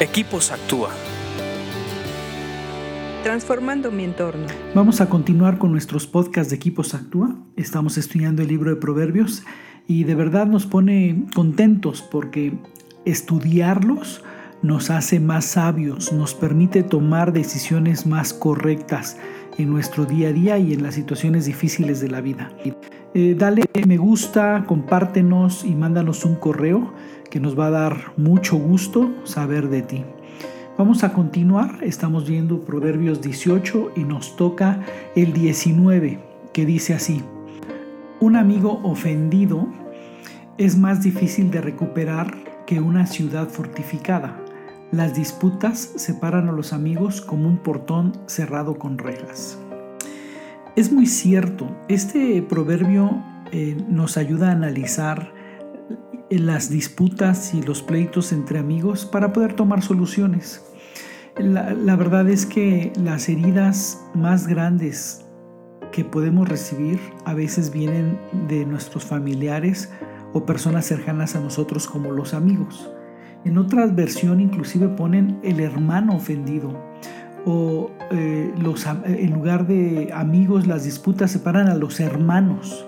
Equipos Actúa. Transformando mi entorno. Vamos a continuar con nuestros podcasts de Equipos Actúa. Estamos estudiando el libro de Proverbios y de verdad nos pone contentos porque estudiarlos nos hace más sabios, nos permite tomar decisiones más correctas en nuestro día a día y en las situaciones difíciles de la vida. Eh, dale me gusta, compártenos y mándanos un correo que nos va a dar mucho gusto saber de ti. Vamos a continuar, estamos viendo Proverbios 18 y nos toca el 19, que dice así, un amigo ofendido es más difícil de recuperar que una ciudad fortificada. Las disputas separan a los amigos como un portón cerrado con rejas. Es muy cierto, este proverbio eh, nos ayuda a analizar las disputas y los pleitos entre amigos para poder tomar soluciones. La, verdad es que las heridas más grandes que podemos recibir a veces vienen de nuestros familiares o personas cercanas a nosotros como los amigos. En otra versión inclusive ponen el hermano ofendido o eh, los, en lugar de amigos las disputas separan a los hermanos.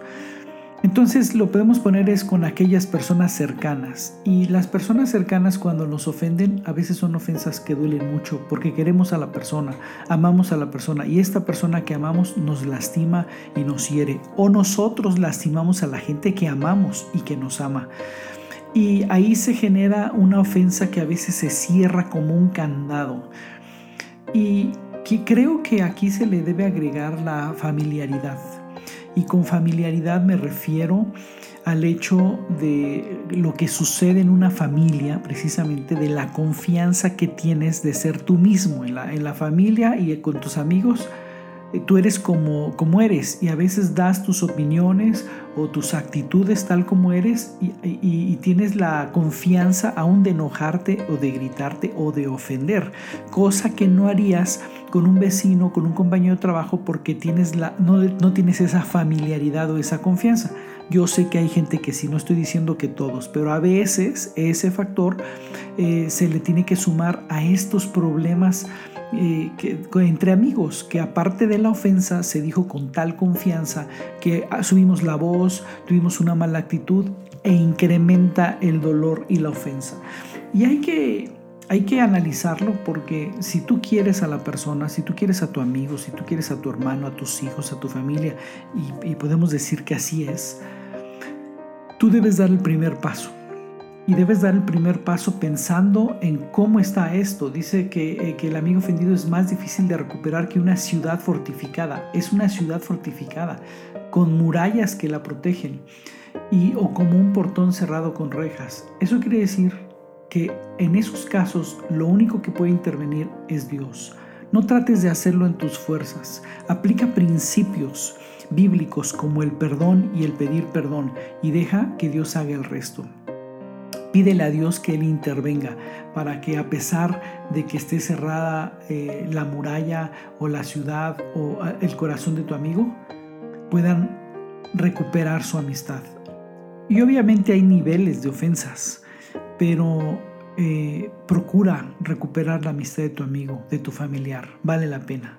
Entonces lo podemos poner es con aquellas personas cercanas. Y las personas cercanas cuando nos ofenden a veces son ofensas que duelen mucho porque queremos a la persona, amamos a la persona y esta persona que amamos nos lastima y nos hiere. O nosotros lastimamos a la gente que amamos y que nos ama. Y ahí se genera una ofensa que a veces se cierra como un candado. Y que creo que aquí se le debe agregar la familiaridad y con familiaridad me refiero al hecho de lo que sucede en una familia, precisamente de la confianza que tienes de ser tú mismo en la, en la familia y con tus amigos tú eres como, como eres y a veces das tus opiniones o tus actitudes tal como eres y, tienes la confianza aún de enojarte o de gritarte o de ofender, cosa que no harías con un vecino, con un compañero de trabajo porque tienes la, no, no tienes esa familiaridad o esa confianza. Yo sé que hay gente que sí, no estoy diciendo que todos, pero a veces ese factor eh, se le tiene que sumar a estos problemas eh, que, entre amigos, que aparte de la ofensa se dijo con tal confianza que subimos la voz, tuvimos una mala actitud e incrementa el dolor y la ofensa. Y hay que, hay que analizarlo porque si tú quieres a la persona, si tú quieres a tu amigo, si tú quieres a tu hermano, a tus hijos, a tu familia, y podemos decir que así es, tú debes dar el primer paso y debes dar el primer paso pensando en cómo está esto. Dice que, eh, que, el amigo ofendido es más difícil de recuperar que una ciudad fortificada. Es una ciudad fortificada con murallas que la protegen y, o como un portón cerrado con rejas. Eso quiere decir que en esos casos lo único que puede intervenir es Dios. No trates de hacerlo en tus fuerzas. Aplica principios bíblicos como el perdón y el pedir perdón y deja que Dios haga el resto. Pídele a Dios que Él intervenga para que a pesar de que esté cerrada eh, la muralla o la ciudad o eh, el corazón de tu amigo, puedan recuperar su amistad. Y obviamente hay niveles de ofensas, pero eh, procura recuperar la amistad de tu amigo, de tu familiar. Vale la pena.